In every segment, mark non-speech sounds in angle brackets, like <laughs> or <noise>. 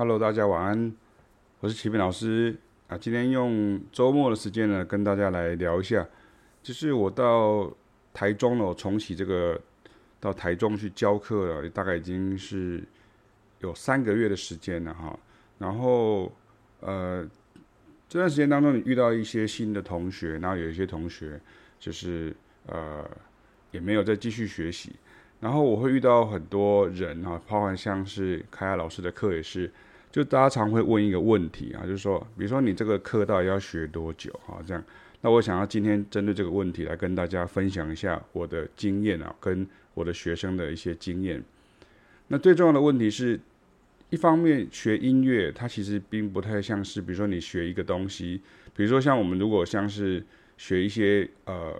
Hello，大家晚安，我是齐斌老师啊。今天用周末的时间呢，跟大家来聊一下，就是我到台中了，我重启这个到台中去教课了，大概已经是有三个月的时间了哈。然后呃，这段时间当中，你遇到一些新的同学，然后有一些同学就是呃也没有再继续学习。然后我会遇到很多人啊，包含像是凯亚老师的课也是，就大家常会问一个问题啊，就是说，比如说你这个课到底要学多久啊？这样，那我想要今天针对这个问题来跟大家分享一下我的经验啊，跟我的学生的一些经验。那最重要的问题是，一方面学音乐它其实并不太像是，比如说你学一个东西，比如说像我们如果像是学一些呃。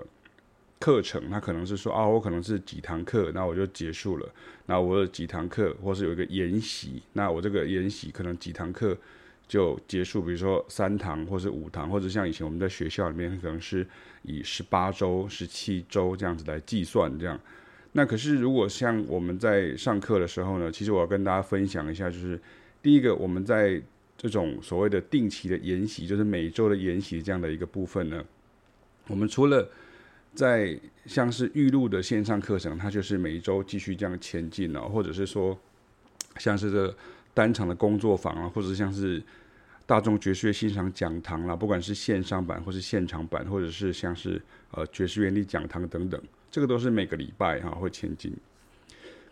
课程，它可能是说啊，我可能是几堂课，那我就结束了。那我有几堂课，或是有一个研习，那我这个研习可能几堂课就结束，比如说三堂，或是五堂，或者像以前我们在学校里面可能是以十八周、十七周这样子来计算这样。那可是如果像我们在上课的时候呢，其实我要跟大家分享一下，就是第一个我们在这种所谓的定期的研习，就是每周的研习这样的一个部分呢，我们除了在像是预录的线上课程，它就是每一周继续这样前进了，或者是说，像是这单场的工作坊啊，或者像是大众爵士乐欣赏讲堂啦，不管是线上版或是现场版，或者是像是呃爵士原理讲堂等等，这个都是每个礼拜哈会前进。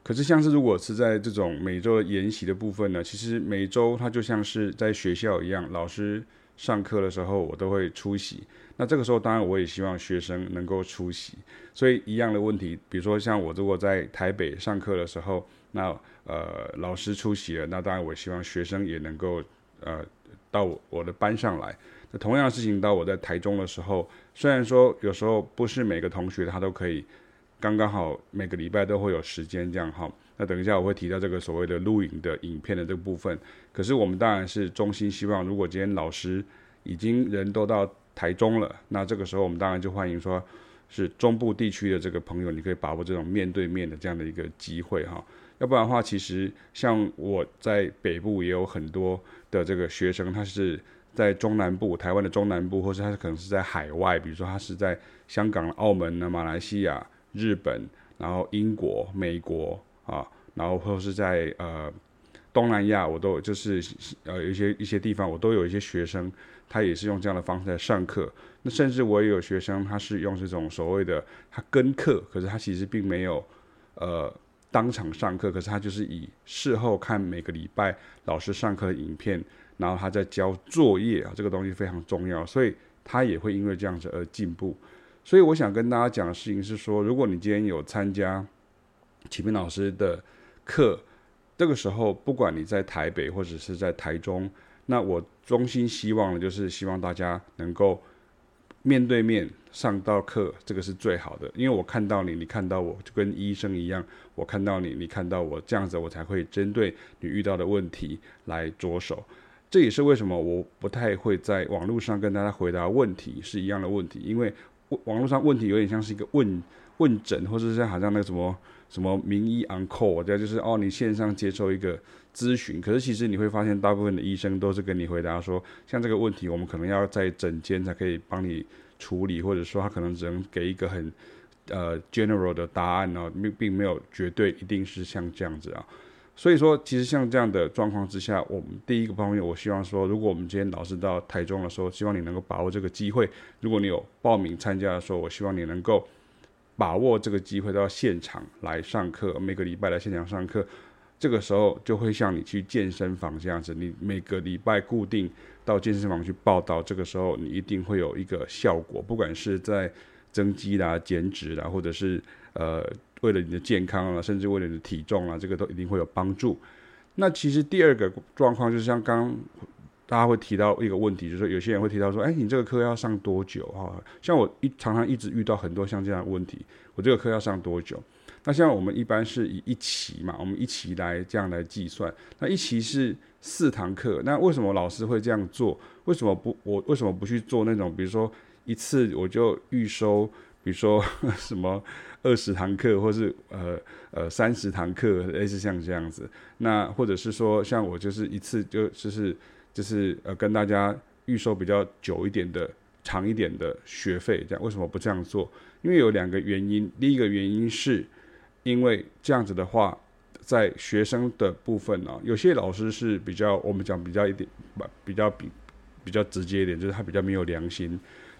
可是像是如果是在这种每周的研习的部分呢，其实每周它就像是在学校一样，老师。上课的时候我都会出席，那这个时候当然我也希望学生能够出席，所以一样的问题，比如说像我如果在台北上课的时候，那呃老师出席了，那当然我希望学生也能够呃到我的班上来。那同样的事情到我在台中的时候，虽然说有时候不是每个同学他都可以刚刚好每个礼拜都会有时间这样哈。那等一下我会提到这个所谓的录影的影片的这个部分，可是我们当然是衷心希望，如果今天老师已经人都到台中了，那这个时候我们当然就欢迎说，是中部地区的这个朋友，你可以把握这种面对面的这样的一个机会哈，要不然的话，其实像我在北部也有很多的这个学生，他是在中南部，台湾的中南部，或是他可能是在海外，比如说他是在香港、澳门呢、马来西亚、日本，然后英国、美国。啊，然后或者是在呃东南亚，我都就是呃有一些一些地方，我都有一些学生，他也是用这样的方式在上课。那甚至我也有学生，他是用这种所谓的他跟课，可是他其实并没有呃当场上课，可是他就是以事后看每个礼拜老师上课的影片，然后他在交作业啊，这个东西非常重要，所以他也会因为这样子而进步。所以我想跟大家讲的事情是说，如果你今天有参加。启明老师的课，这个时候不管你在台北或者是在台中，那我衷心希望的就是希望大家能够面对面上到课，这个是最好的。因为我看到你，你看到我，就跟医生一样，我看到你，你看到我，这样子我才会针对你遇到的问题来着手。这也是为什么我不太会在网络上跟大家回答问题是一样的问题，因为网络上问题有点像是一个问问诊，或者是好像那个什么。什么名医 on call，这样就是哦，你线上接受一个咨询，可是其实你会发现，大部分的医生都是跟你回答说，像这个问题，我们可能要在诊间才可以帮你处理，或者说他可能只能给一个很呃 general 的答案哦，并并没有绝对一定是像这样子啊。所以说，其实像这样的状况之下，我们第一个方面，我希望说，如果我们今天老师到台中的时候，希望你能够把握这个机会。如果你有报名参加的时候，我希望你能够。把握这个机会到现场来上课，每个礼拜来现场上课，这个时候就会像你去健身房这样子，你每个礼拜固定到健身房去报到，这个时候你一定会有一个效果，不管是在增肌啦、减脂啦，或者是呃为了你的健康啊，甚至为了你的体重啊，这个都一定会有帮助。那其实第二个状况就是像刚。大家会提到一个问题，就是说有些人会提到说，哎，你这个课要上多久啊？像我一常常一直遇到很多像这样的问题，我这个课要上多久？那像我们一般是以一期嘛，我们一期来这样来计算。那一期是四堂课，那为什么老师会这样做？为什么不我为什么不去做那种，比如说一次我就预收，比如说 <laughs> 什么二十堂课，或是呃呃三十堂课，类似像这样子。那或者是说，像我就是一次就就是就是呃跟大家预收比较久一点的、长一点的学费，这样为什么不这样做？因为有两个原因。第一个原因是，因为这样子的话，在学生的部分呢、有些老师是比较我们讲比较一点，比较比比较直接一点，就是他比较没有良心。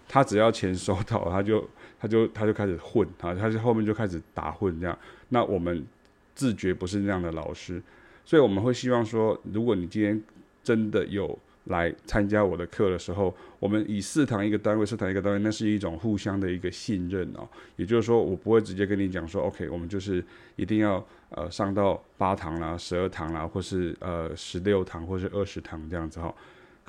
他只要钱收到，他就他就他就开始混啊，他就后面就开始打混这样。那我们自觉不是那样的老师，所以我们会希望说，如果你今天真的有来参加我的课的时候，我们以四堂一个单位，四堂一个单位，那是一种互相的一个信任哦。也就是说，我不会直接跟你讲说，OK，我们就是一定要呃上到八堂啦、十二堂啦，或是呃十六堂或是二十堂这样子哈。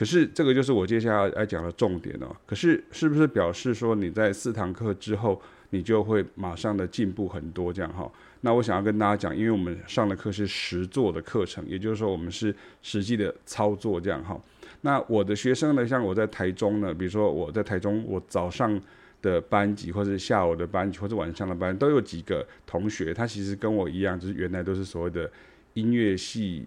可是这个就是我接下来要讲的重点哦。可是是不是表示说你在四堂课之后，你就会马上的进步很多这样哈？那我想要跟大家讲，因为我们上的课是实作的课程，也就是说我们是实际的操作这样哈。那我的学生呢，像我在台中呢，比如说我在台中，我早上的班级或者下午的班级或者晚上的班都有几个同学，他其实跟我一样，就是原来都是所谓的音乐系。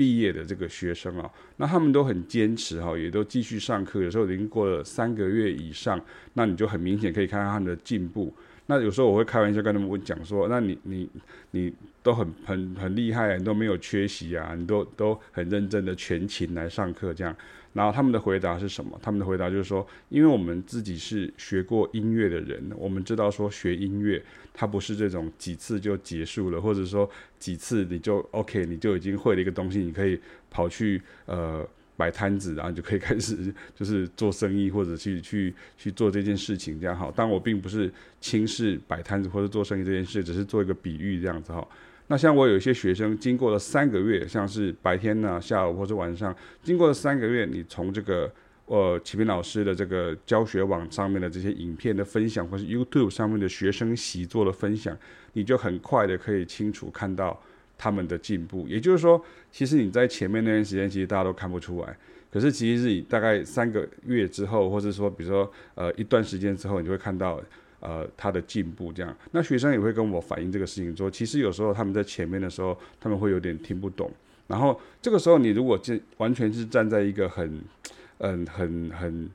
毕业的这个学生啊，那他们都很坚持哈，也都继续上课。有时候已经过了三个月以上，那你就很明显可以看到他们的进步。那有时候我会开玩笑跟他们讲说：“那你你你都很很很厉害，你都没有缺席啊，你都都很认真的全勤来上课这样。”然后他们的回答是什么？他们的回答就是说，因为我们自己是学过音乐的人，我们知道说学音乐它不是这种几次就结束了，或者说几次你就 OK，你就已经会了一个东西，你可以跑去呃摆摊子，然后你就可以开始就是做生意或者去去去做这件事情这样好。但我并不是轻视摆摊子或者做生意这件事，只是做一个比喻这样子哈。那像我有一些学生，经过了三个月，像是白天呢、下午或者晚上，经过了三个月，你从这个呃启明老师的这个教学网上面的这些影片的分享，或是 YouTube 上面的学生习作的分享，你就很快的可以清楚看到他们的进步。也就是说，其实你在前面那段时间，其实大家都看不出来，可是其实是你大概三个月之后，或者说比如说呃一段时间之后，你就会看到。呃，他的进步这样，那学生也会跟我反映这个事情，说其实有时候他们在前面的时候，他们会有点听不懂。然后这个时候，你如果这完全是站在一个很，嗯，很很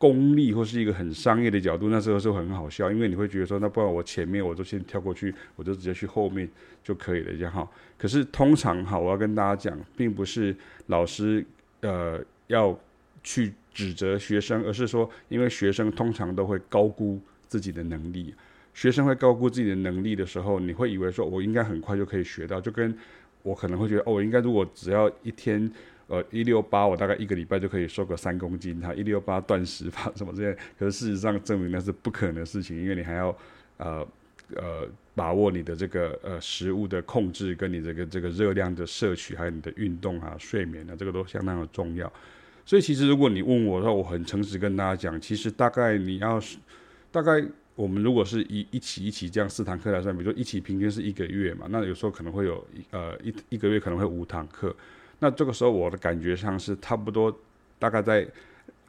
功利或是一个很商业的角度，那时候是很好笑，因为你会觉得说，那不然我前面我就先跳过去，我就直接去后面就可以了，这样哈。可是通常哈，我要跟大家讲，并不是老师呃要去指责学生，而是说，因为学生通常都会高估。自己的能力，学生会高估自己的能力的时候，你会以为说，我应该很快就可以学到，就跟我可能会觉得，哦，我应该如果只要一天，呃，一六八，我大概一个礼拜就可以瘦个三公斤，哈，一六八断食法什么这些，可是事实上证明那是不可能的事情，因为你还要，呃，呃，把握你的这个呃食物的控制，跟你这个这个热量的摄取，还有你的运动啊、睡眠啊，这个都相当的重要。所以其实如果你问我的话，我很诚实跟大家讲，其实大概你要是。大概我们如果是一一起一起这样四堂课来算，比如说一起平均是一个月嘛，那有时候可能会有呃一一个月可能会五堂课，那这个时候我的感觉上是差不多，大概在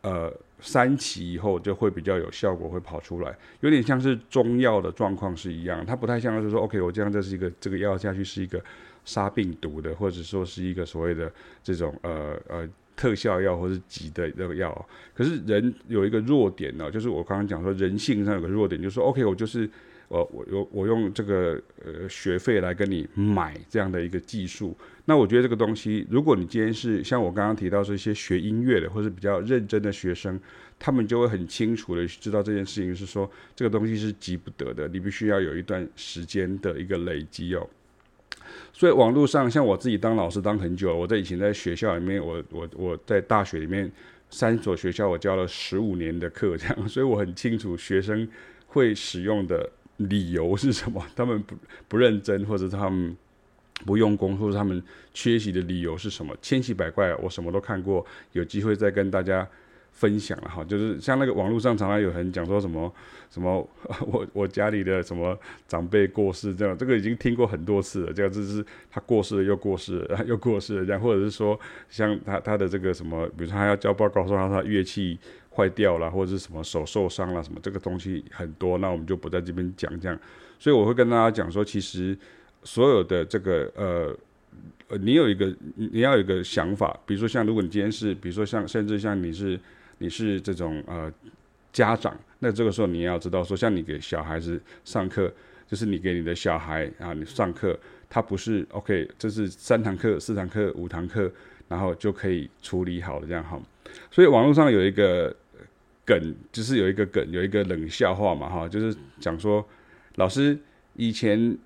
呃三期以后就会比较有效果，会跑出来，有点像是中药的状况是一样，它不太像是说 OK 我这样这是一个这个药下去是一个杀病毒的，或者说是一个所谓的这种呃呃。特效药或是急的这个药，可是人有一个弱点呢，就是我刚刚讲说人性上有个弱点，就是说 OK，我就是我我用我用这个呃学费来跟你买这样的一个技术。那我觉得这个东西，如果你今天是像我刚刚提到这些学音乐的或是比较认真的学生，他们就会很清楚的知道这件事情是说这个东西是急不得的，你必须要有一段时间的一个累积哦。所以网络上，像我自己当老师当很久，我在以前在学校里面，我我我在大学里面三所学校，我教了十五年的课，这样，<laughs> 所以我很清楚学生会使用的理由是什么，他们不不认真，或者他们不用功，或者他们缺席的理由是什么，千奇百怪，我什么都看过，有机会再跟大家分享了哈，就是像那个网络上常常有人讲说什么 <laughs> 什么 <laughs> 我我家里的什么长辈过世这样，这个已经听过很多次了，这样就是他过世了又过世了 <laughs> 又过世了这样，或者是说像他他的这个什么，比如说他要交报告说他他乐器坏掉了，或者是什么手受伤了什么，这个东西很多，那我们就不在这边讲这样，所以我会跟大家讲说，其实所有的这个呃。你有一个，你要有一个想法，比如说像，如果你今天是，比如说像，甚至像你是，你是这种呃家长，那这个时候你要知道说，像你给小孩子上课，就是你给你的小孩啊，你上课，他不是 OK，这是三堂课、四堂课、五堂课，然后就可以处理好了这样哈。所以网络上有一个梗，就是有一个梗，有一个冷笑话嘛哈，就是讲说，老师以前。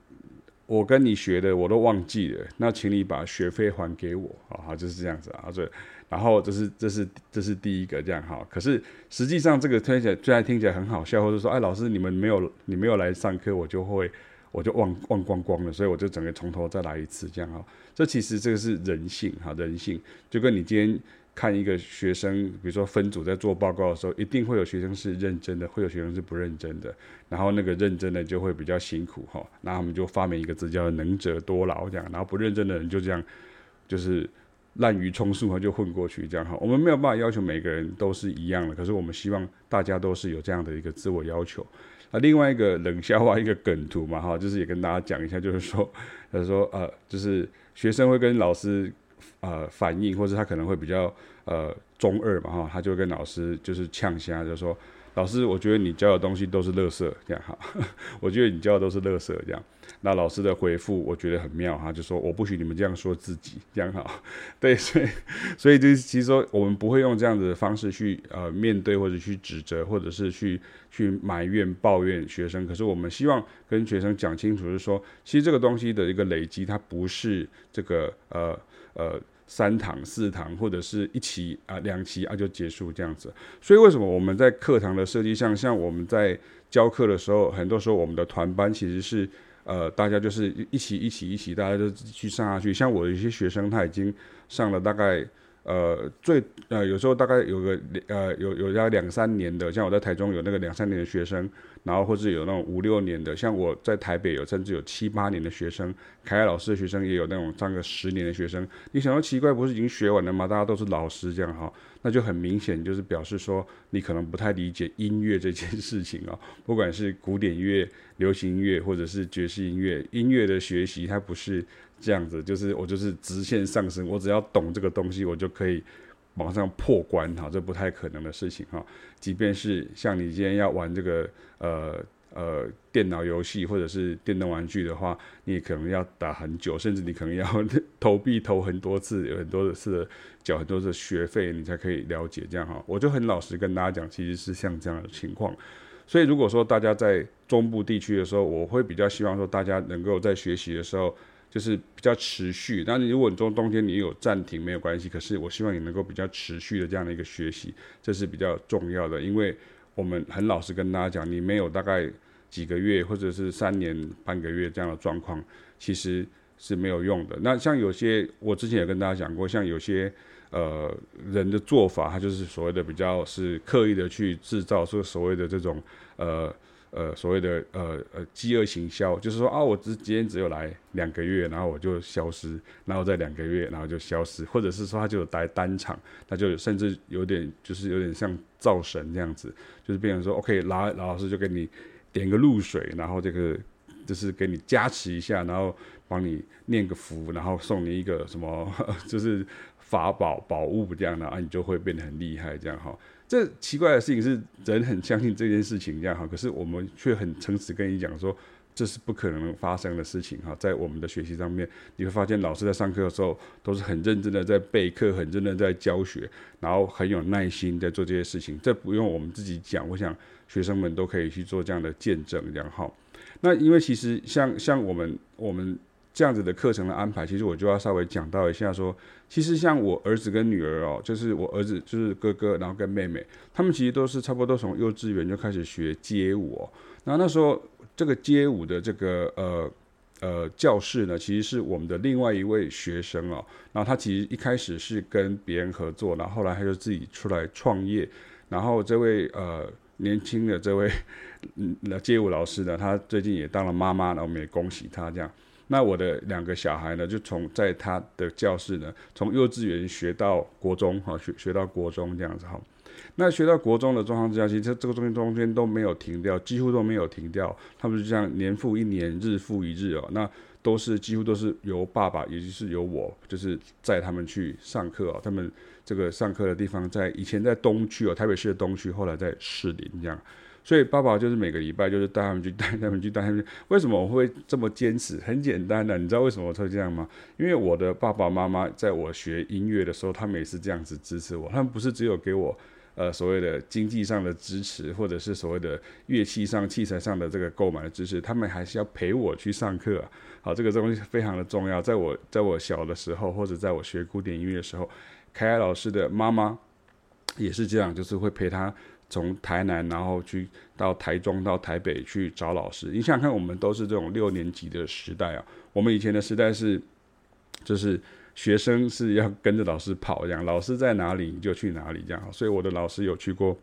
我跟你学的我都忘记了，那请你把学费还给我，好，就是这样子啊，这，然后这是这是这是第一个这样哈，可是实际上这个听起来虽然听起来很好笑，或者说哎老师你们没有你没有来上课，我就会我就忘忘光光了，所以我就整个从头再来一次这样哈，这其实这个是人性哈，人性就跟你今天。看一个学生，比如说分组在做报告的时候，一定会有学生是认真的，会有学生是不认真的。然后那个认真的就会比较辛苦哈，那我们就发明一个字叫“能者多劳”这样。然后不认真的人就这样，就是滥竽充数，就混过去这样哈。我们没有办法要求每个人都是一样的，可是我们希望大家都是有这样的一个自我要求。那另外一个冷笑话，一个梗图嘛哈，就是也跟大家讲一下，就是说，他说呃，就是学生会跟老师。呃，反应或者他可能会比较呃中二嘛哈，他就跟老师就是呛声，就说老师，我觉得你教的东西都是垃圾这样哈，<laughs> 我觉得你教的都是垃圾这样。那老师的回复我觉得很妙哈，就说我不许你们这样说自己这样哈。<laughs> 对，<laughs> 所以所以就是其实说我们不会用这样子的方式去呃面对或者去指责或者是去去埋怨抱怨学生，可是我们希望跟学生讲清楚，是说其实这个东西的一个累积，它不是这个呃。呃，三堂、四堂，或者是一期啊、两期啊就结束这样子。所以为什么我们在课堂的设计上，像我们在教课的时候，很多时候我们的团班其实是呃，大家就是一起、一起、一起，大家就去上下去。像我的一些学生，他已经上了大概。呃，最呃有时候大概有个呃有有要两三年的，像我在台中有那个两三年的学生，然后或者有那种五六年的，像我在台北有甚至有七八年的学生，凯凯老师的学生也有那种上个十年的学生。你想到奇怪，不是已经学完了吗？大家都是老师这样哈，<laughs> 那就很明显就是表示说你可能不太理解音乐这件事情啊，<laughs> 不管是古典乐、流行音乐或者是爵士音乐，音乐的学习它不是。这样子就是我就是直线上升，我只要懂这个东西，我就可以马上破关哈，这不太可能的事情哈。即便是像你今天要玩这个呃呃电脑游戏或者是电动玩具的话，你可能要打很久，甚至你可能要投币投很多次，有很多次缴很多的学费，你才可以了解这样哈。我就很老实跟大家讲，其实是像这样的情况。所以如果说大家在中部地区的时候，我会比较希望说大家能够在学习的时候。就是比较持续，但是如果你中冬天你有暂停没有关系，可是我希望你能够比较持续的这样的一个学习，这是比较重要的，因为我们很老实跟大家讲，你没有大概几个月或者是三年半个月这样的状况，其实是没有用的。那像有些我之前也跟大家讲过，像有些呃人的做法，他就是所谓的比较是刻意的去制造说所谓的这种呃。呃，所谓的呃呃饥饿行销，就是说啊，我只今天只有来两个月，然后我就消失，然后再两个月，然后就消失，或者是说他就待单场，他就甚至有点就是有点像造神这样子，就是变成说，OK，老老师就给你点个露水，然后这个就是给你加持一下，然后帮你念个符，然后送你一个什么，<laughs> 就是法宝宝物这样的啊，你就会变得很厉害这样哈。这奇怪的事情是，人很相信这件事情这样哈，可是我们却很诚实跟你讲说，这是不可能发生的事情哈。在我们的学习上面，你会发现老师在上课的时候都是很认真的在备课，很认真的在教学，然后很有耐心在做这些事情。这不用我们自己讲，我想学生们都可以去做这样的见证这样哈。那因为其实像像我们我们。这样子的课程的安排，其实我就要稍微讲到一下，说，其实像我儿子跟女儿哦，就是我儿子就是哥哥，然后跟妹妹，他们其实都是差不多从幼稚园就开始学街舞哦。然后那时候这个街舞的这个呃呃教室呢，其实是我们的另外一位学生哦。然后他其实一开始是跟别人合作，然后后来他就自己出来创业。然后这位呃年轻的这位 <laughs> 嗯街舞老师呢，他最近也当了妈妈，然后我们也恭喜他这样。那我的两个小孩呢，就从在他的教室呢，从幼稚园学到国中哈，学学到国中这样子哈。那学到国中的状况之下，其实这个中间中间都没有停掉，几乎都没有停掉。他们就这样年复一年，日复一日哦。那都是几乎都是由爸爸，也就是由我，就是载他们去上课哦。他们这个上课的地方在以前在东区哦，台北市的东区，后来在士林这样。所以爸爸就是每个礼拜就是带他们去带他们去带他们去。为什么我会这么坚持？很简单的，你知道为什么我会这样吗？因为我的爸爸妈妈在我学音乐的时候，他们也是这样子支持我。他们不是只有给我呃所谓的经济上的支持，或者是所谓的乐器上器材上的这个购买的支持，他们还是要陪我去上课。好，这个东西非常的重要。在我在我小的时候，或者在我学古典音乐的时候，凯凯老师的妈妈也是这样，就是会陪他。从台南，然后去到台中，到台北去找老师。你想想看，我们都是这种六年级的时代啊。我们以前的时代是，就是学生是要跟着老师跑，这样老师在哪里你就去哪里，这样。所以我的老师有去过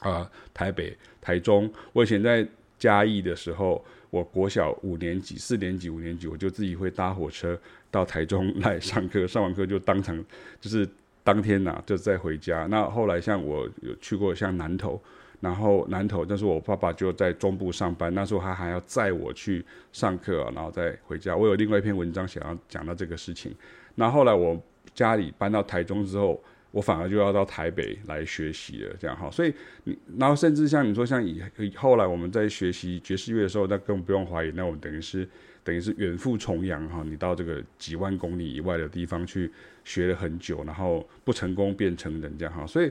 啊、台北、台中。我以前在嘉义的时候，我国小五年级、四年级、五年级，我就自己会搭火车到台中来上课，上完课就当场就是。当天呐、就再回家。那后来像我有去过像南投，然后南投，但是我爸爸就在中部上班，那时候他还要载我去上课、然后再回家。我有另外一篇文章想要讲到这个事情。那后来我家里搬到台中之后，我反而就要到台北来学习了，这样哈。所以你，然后甚至像你说，像以后来我们在学习爵士乐的时候，那更不用怀疑，那我们等于是。等于是远赴重洋哈，你到这个几万公里以外的地方去学了很久，然后不成功变成人这样哈，所以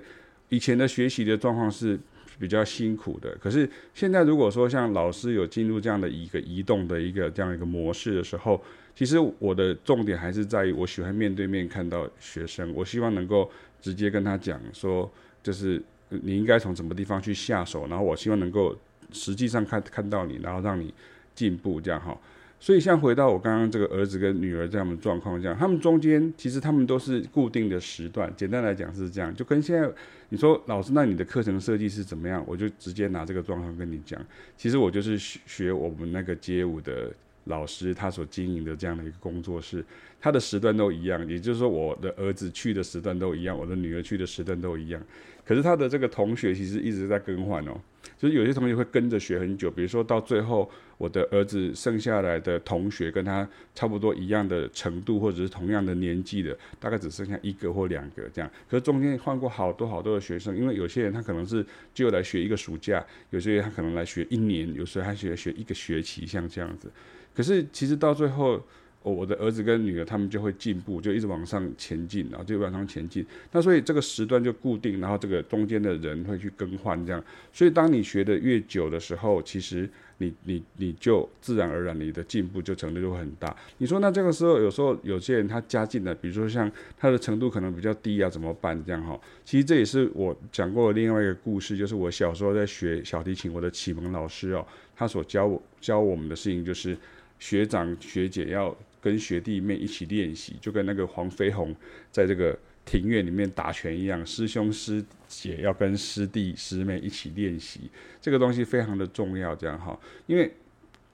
以前的学习的状况是比较辛苦的。可是现在如果说像老师有进入这样的一个移动的一个这样一个模式的时候，其实我的重点还是在于我喜欢面对面看到学生，我希望能够直接跟他讲说，就是你应该从什么地方去下手，然后我希望能够实际上看看到你，然后让你进步这样哈。所以，像回到我刚刚这个儿子跟女儿这样的状况，这样，他们中间其实他们都是固定的时段。简单来讲是这样，就跟现在你说老师，那你的课程设计是怎么样？我就直接拿这个状况跟你讲。其实我就是学我们那个街舞的老师，他所经营的这样的一个工作室，他的时段都一样。也就是说，我的儿子去的时段都一样，我的女儿去的时段都一样。可是他的这个同学其实一直在更换哦。就是有些同学会跟着学很久，比如说到最后，我的儿子剩下来的同学跟他差不多一样的程度，或者是同样的年纪的，大概只剩下一个或两个这样。可是中间换过好多好多的学生，因为有些人他可能是就来学一个暑假，有些人他可能来学一年，有时候还学学一个学期，像这样子。可是其实到最后。我我的儿子跟女儿他们就会进步，就一直往上前进，然后就往上前进。那所以这个时段就固定，然后这个中间的人会去更换这样。所以当你学得越久的时候，其实你你你就自然而然你的进步就程度就会很大。你说那这个时候有时候有些人他加进来，比如说像他的程度可能比较低啊，怎么办这样哈？其实这也是我讲过的另外一个故事，就是我小时候在学小提琴，我的启蒙老师哦，他所教我教我们的事情就是学长学姐要。跟学弟妹一起练习，就跟那个黄飞鸿在这个庭院里面打拳一样，师兄师姐要跟师弟师妹一起练习，这个东西非常的重要，这样哈，因为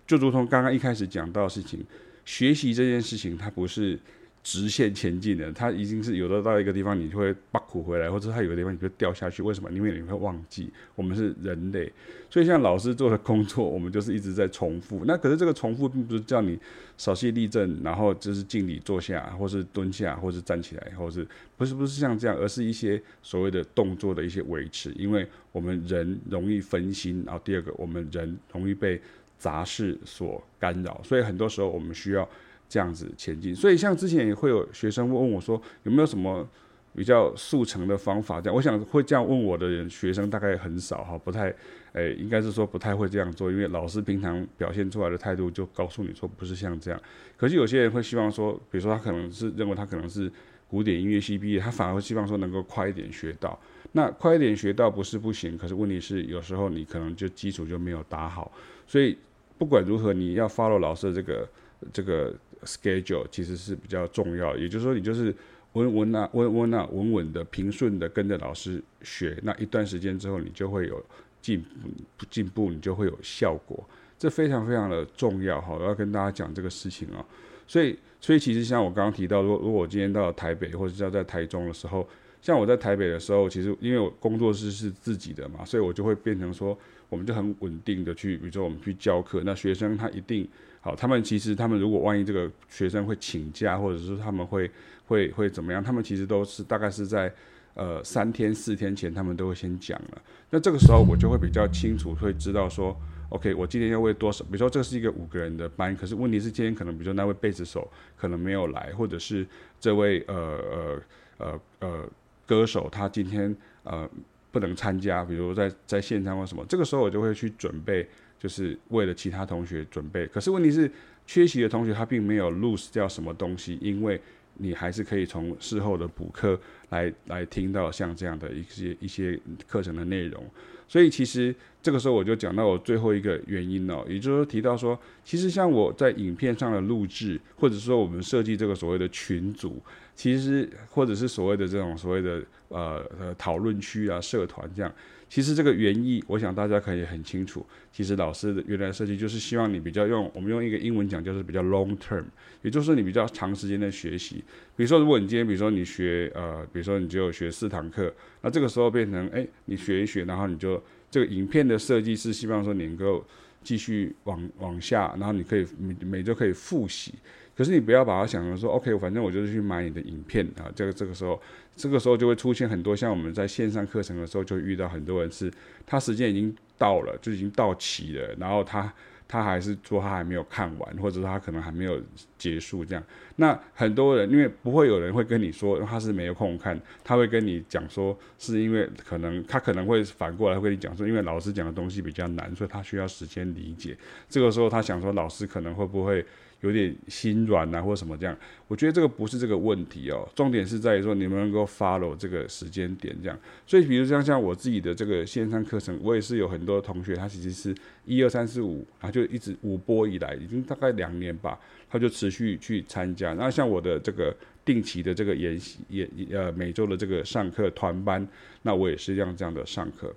就如同刚刚一开始讲到事情，学习这件事情它不是。直线前进的，它已经是有的到一个地方，你就会把苦回来，或者它有的地方你就掉下去。为什么？因为你会忘记，我们是人类，所以像老师做的工作，我们就是一直在重复。那可是这个重复并不是叫你稍息立正，然后就是敬礼坐下，或是蹲下，或是站起来，或是不是不是像这样，而是一些所谓的动作的一些维持。因为我们人容易分心，然后第二个，我们人容易被杂事所干扰，所以很多时候我们需要。这样子前进，所以像之前也会有学生问我说，有没有什么比较速成的方法？这样，我想会这样问我的人，学生大概很少哈，不太，诶，应该是说不太会这样做，因为老师平常表现出来的态度就告诉你说不是像这样。可是有些人会希望说，比如说他可能是认为他可能是古典音乐系毕业，他反而会希望说能够快一点学到。那快一点学到不是不行，可是问题是有时候你可能就基础就没有打好。所以不管如何，你要 follow 老师的这个。这个 schedule 其实是比较重要，也就是说，你就是稳稳啊，稳稳啊，稳稳的、平顺的跟着老师学，那一段时间之后，你就会有进步，进步你就会有效果，这非常非常的重要哈！我要跟大家讲这个事情啊，所以，所以其实像我刚刚提到，如果如果我今天到台北，或者是要在台中的时候，像我在台北的时候，其实因为我工作室是自己的嘛，所以我就会变成说，我们就很稳定的去，比如说我们去教课，那学生他一定。好，他们其实他们如果万一这个学生会请假，或者是他们会会会怎么样，他们其实都是大概是在呃三天四天前，他们都会先讲了。那这个时候我就会比较清楚，会知道说，OK，我今天要为多少？比如说这是一个五个人的班，可是问题是今天可能比如说那位贝斯手可能没有来，或者是这位呃呃呃呃歌手他今天呃不能参加，比如在在线上或什么，这个时候我就会去准备。就是为了其他同学准备，可是问题是缺席的同学他并没有 lose 掉什么东西，因为你还是可以从事后的补课来来听到像这样的一些一些课程的内容，所以其实这个时候我就讲到我最后一个原因哦，也就是说提到说，其实像我在影片上的录制，或者说我们设计这个所谓的群组，其实或者是所谓的这种所谓的呃呃讨论区啊、社团这样。其实这个原意，我想大家可以很清楚。其实老师的原来设计就是希望你比较用，我们用一个英文讲就是比较 long term，也就是你比较长时间的学习。比如说，如果你今天比如说你学呃，比如说你只有学四堂课，那这个时候变成哎，你学一学，然后你就这个影片的设计是希望说你能够继续往往下，然后你可以每每周可以复习。可是你不要把它想成说，OK，反正我就是去买你的影片啊。这个这个时候，这个时候就会出现很多像我们在线上课程的时候，就遇到很多人是，他时间已经到了，就已经到期了，然后他他还是说他还没有看完，或者说他可能还没有结束这样。那很多人因为不会有人会跟你说他是没有空看，他会跟你讲说是因为可能他可能会反过来会跟你讲说，因为老师讲的东西比较难，所以他需要时间理解。这个时候他想说老师可能会不会？有点心软啊，或者什么这样，我觉得这个不是这个问题哦，重点是在于说你们能够 follow 这个时间点这样。所以，比如像像我自己的这个线上课程，我也是有很多同学，他其实是一二三四五，然后就一直五波以来，已经大概两年吧，他就持续去参加。那像我的这个定期的这个研习也呃每周的这个上课团班，那我也是这样这样的上课。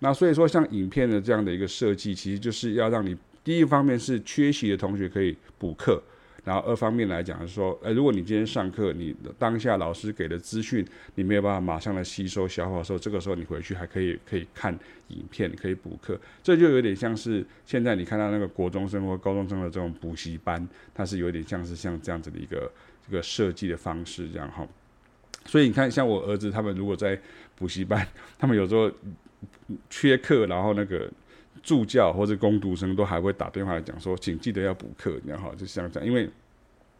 那所以说，像影片的这样的一个设计，其实就是要让你。第一方面是缺席的同学可以补课，然后二方面来讲是说，呃，如果你今天上课，你当下老师给的资讯你没有办法马上的吸收消化的时候，这个时候你回去还可以可以看影片，可以补课，这就有点像是现在你看到那个国中生或高中生的这种补习班，它是有点像是像这样子的一个这个设计的方式这样哈。所以你看，像我儿子他们如果在补习班，他们有时候缺课，然后那个。助教或者工读生都还会打电话来讲说，请记得要补课，然后就像这样，因为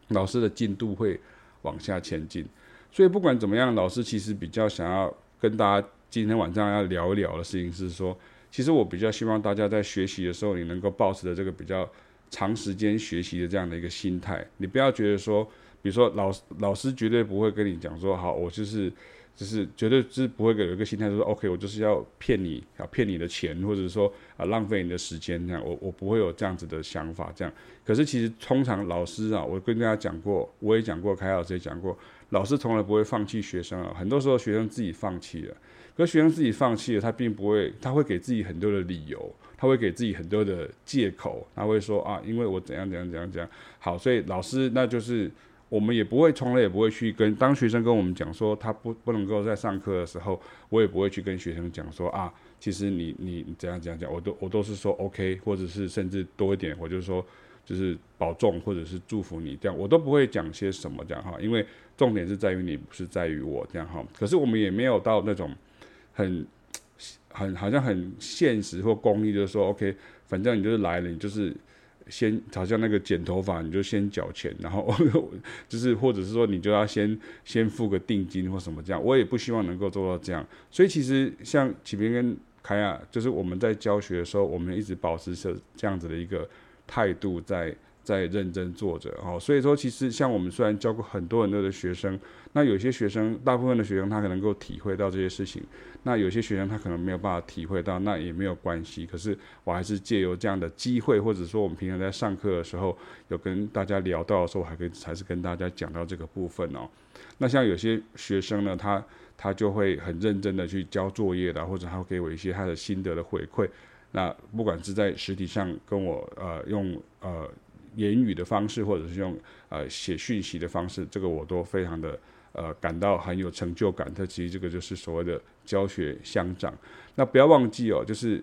老师的进度会往下前进，所以不管怎么样，老师其实比较想要跟大家今天晚上要聊一聊的事情是说，其实我比较希望大家在学习的时候，你能够抱持着这个比较长时间学习的这样的一个心态，你不要觉得说，比如说老老师绝对不会跟你讲说，好，我就是。就是绝对是不会有一个心态，就说 OK，我就是要骗你，啊骗你的钱，或者说啊浪费你的时间这样，我我不会有这样子的想法这样。可是其实通常老师啊，我跟大家讲过，我也讲过，凯老师也讲过，老师从来不会放弃学生啊。很多时候学生自己放弃了，可是学生自己放弃了，他并不会，他会给自己很多的理由，他会给自己很多的借口，他会说啊，因为我怎样怎样怎样怎样。好，所以老师那就是。我们也不会，从来也不会去跟当学生跟我们讲说他不不能够在上课的时候，我也不会去跟学生讲说啊，其实你你怎样怎样讲，我都我都是说 OK，或者是甚至多一点，我就说就是保重或者是祝福你这样，我都不会讲些什么这样哈，因为重点是在于你，不是在于我这样哈。可是我们也没有到那种很很好像很现实或功利，就是说 OK，反正你就是来了，你就是。先好像那个剪头发，你就先缴钱，然后 <laughs> 就是或者是说你就要先先付个定金或什么这样，我也不希望能够做到这样。所以其实像启明跟凯亚，就是我们在教学的时候，我们一直保持着这样子的一个态度在在认真做着哦。所以说，其实像我们虽然教过很多很多的学生，那有些学生，大部分的学生他可能够体会到这些事情，那有些学生他可能没有办法体会到，那也没有关系。可是我还是借由这样的机会，或者说我们平常在上课的时候有跟大家聊到的时候，还可以还是跟大家讲到这个部分哦。那像有些学生呢，他他就会很认真的去交作业的，或者他会给我一些他的心得的回馈。那不管是在实体上跟我呃用呃言语的方式，或者是用呃写讯息的方式，这个我都非常的呃感到很有成就感。它其实这个就是所谓的教学相长。那不要忘记哦，就是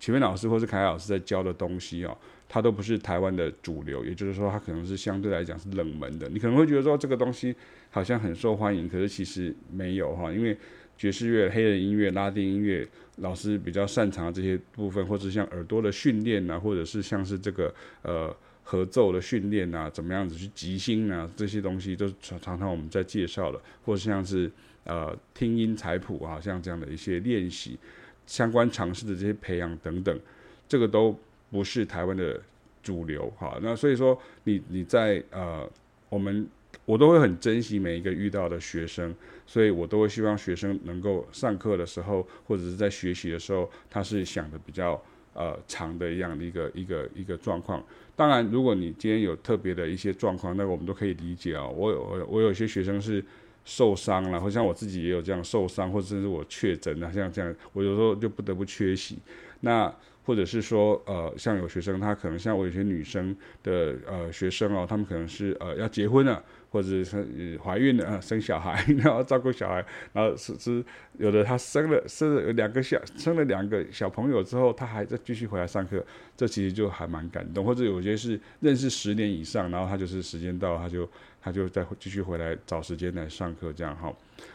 前面老师或是凯老师在教的东西哦，它都不是台湾的主流，也就是说，它可能是相对来讲是冷门的。你可能会觉得说这个东西好像很受欢迎，可是其实没有哈，因为。爵士乐、黑人音乐、拉丁音乐，老师比较擅长的这些部分，或者像耳朵的训练啊，或者是像是这个呃合奏的训练啊，怎么样子去即兴啊，这些东西都常常常我们在介绍了，或者像是呃听音采谱啊，像这样的一些练习，相关常识的这些培养等等，这个都不是台湾的主流哈。那所以说，你你在呃我们。我都会很珍惜每一个遇到的学生，所以我都会希望学生能够上课的时候，或者是在学习的时候，他是想的比较呃长的一样的一个一个一个状况。当然，如果你今天有特别的一些状况，那个我们都可以理解啊。我有我我有些学生是受伤了，或像我自己也有这样受伤，或者是我确诊了，像这样，我有时候就不得不缺席。那或者是说，呃，像有学生，他可能像我有些女生的呃学生哦，他们可能是呃要结婚了，或者是怀孕了，呃，生小孩，然后照顾小孩，然后是是有的他生了生了两个小生了两个小朋友之后，他还在继续回来上课，这其实就还蛮感动。或者有些是认识十年以上，然后他就是时间到，他就他就再继续回来找时间来上课这样哈。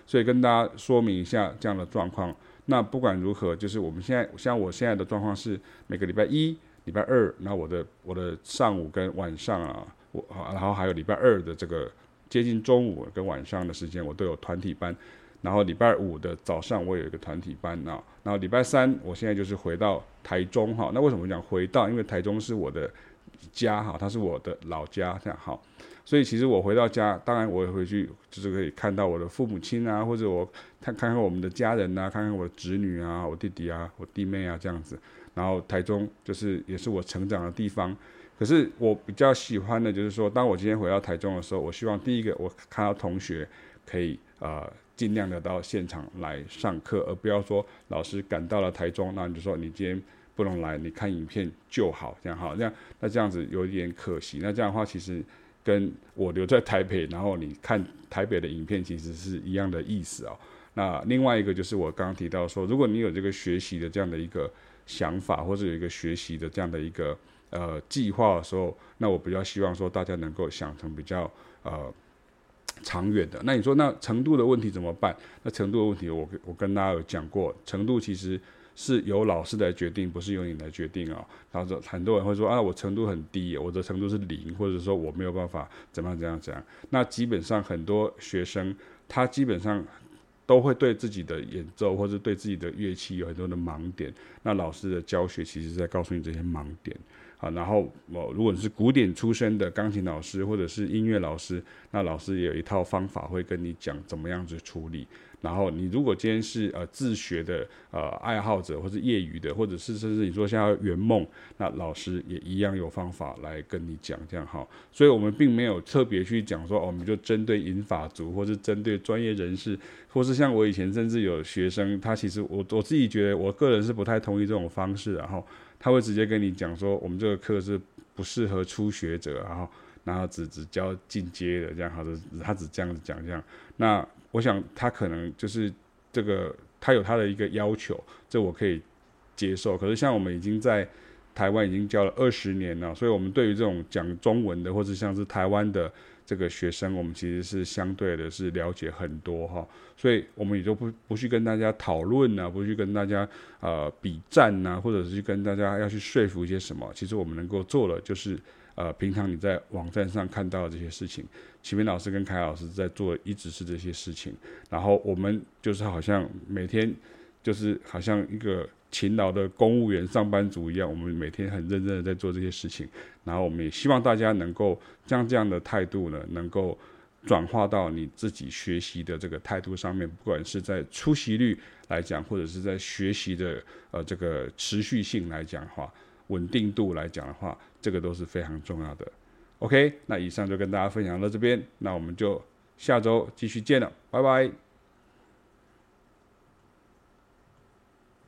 所以跟大家说明一下这样的状况。那不管如何，就是我们现在像我现在的状况是每个礼拜一、礼拜二，那我的我的上午跟晚上啊，我啊然后还有礼拜二的这个接近中午跟晚上的时间，我都有团体班。然后礼拜五的早上我有一个团体班啊，然后礼拜三我现在就是回到台中哈。那为什么讲回到？因为台中是我的家哈，它是我的老家这样哈。所以其实我回到家，当然我也回去，就是可以看到我的父母亲啊，或者我看看看我们的家人啊，看看我的侄女啊，我弟弟啊，我弟妹啊这样子。然后台中就是也是我成长的地方。可是我比较喜欢的就是说，当我今天回到台中的时候，我希望第一个我看到同学可以呃尽量的到现场来上课，而不要说老师赶到了台中，那你就说你今天不能来，你看影片就好，这样好，这样那这样子有一点可惜。那这样的话其实。跟我留在台北，然后你看台北的影片，其实是一样的意思哦。那另外一个就是我刚刚提到说，如果你有这个学习的这样的一个想法，或者有一个学习的这样的一个呃计划的时候，那我比较希望说大家能够想成比较呃长远的。那你说那程度的问题怎么办？那程度的问题我，我我跟大家有讲过，程度其实。是由老师来决定，不是由你来决定啊。然后很多人会说啊，我程度很低，我的程度是零，或者说我没有办法怎么样怎样怎样。那基本上很多学生他基本上都会对自己的演奏或者对自己的乐器有很多的盲点。那老师的教学其实在告诉你这些盲点啊。然后我如果你是古典出身的钢琴老师或者是音乐老师，那老师也有一套方法会跟你讲怎么样子处理。然后你如果今天是呃自学的呃爱好者，或是业余的，或者是甚至你说像要圆梦，那老师也一样有方法来跟你讲这样哈。所以我们并没有特别去讲说，哦，我们就针对银法族，或是针对专业人士，或是像我以前甚至有学生，他其实我我自己觉得，我个人是不太同意这种方式，然后他会直接跟你讲说，我们这个课是不适合初学者，然后然后只只教进阶的这样，好的，他只这样子讲这样，那。我想他可能就是这个，他有他的一个要求，这我可以接受。可是像我们已经在台湾已经教了二十年了，所以我们对于这种讲中文的，或者像是台湾的这个学生，我们其实是相对的是了解很多哈。所以我们也就不不去跟大家讨论呐，不去跟大家呃比战呐，或者是去跟大家要去说服一些什么。其实我们能够做的就是。呃，平常你在网站上看到的这些事情，启明老师跟凯老师在做，一直是这些事情。然后我们就是好像每天就是好像一个勤劳的公务员上班族一样，我们每天很认真的在做这些事情。然后我们也希望大家能够将这样的态度呢，能够转化到你自己学习的这个态度上面，不管是在出席率来讲，或者是在学习的呃这个持续性来讲的话，稳定度来讲的话，这个都是非常重要的。OK，那以上就跟大家分享到这边，那我们就下周继续见了，拜拜。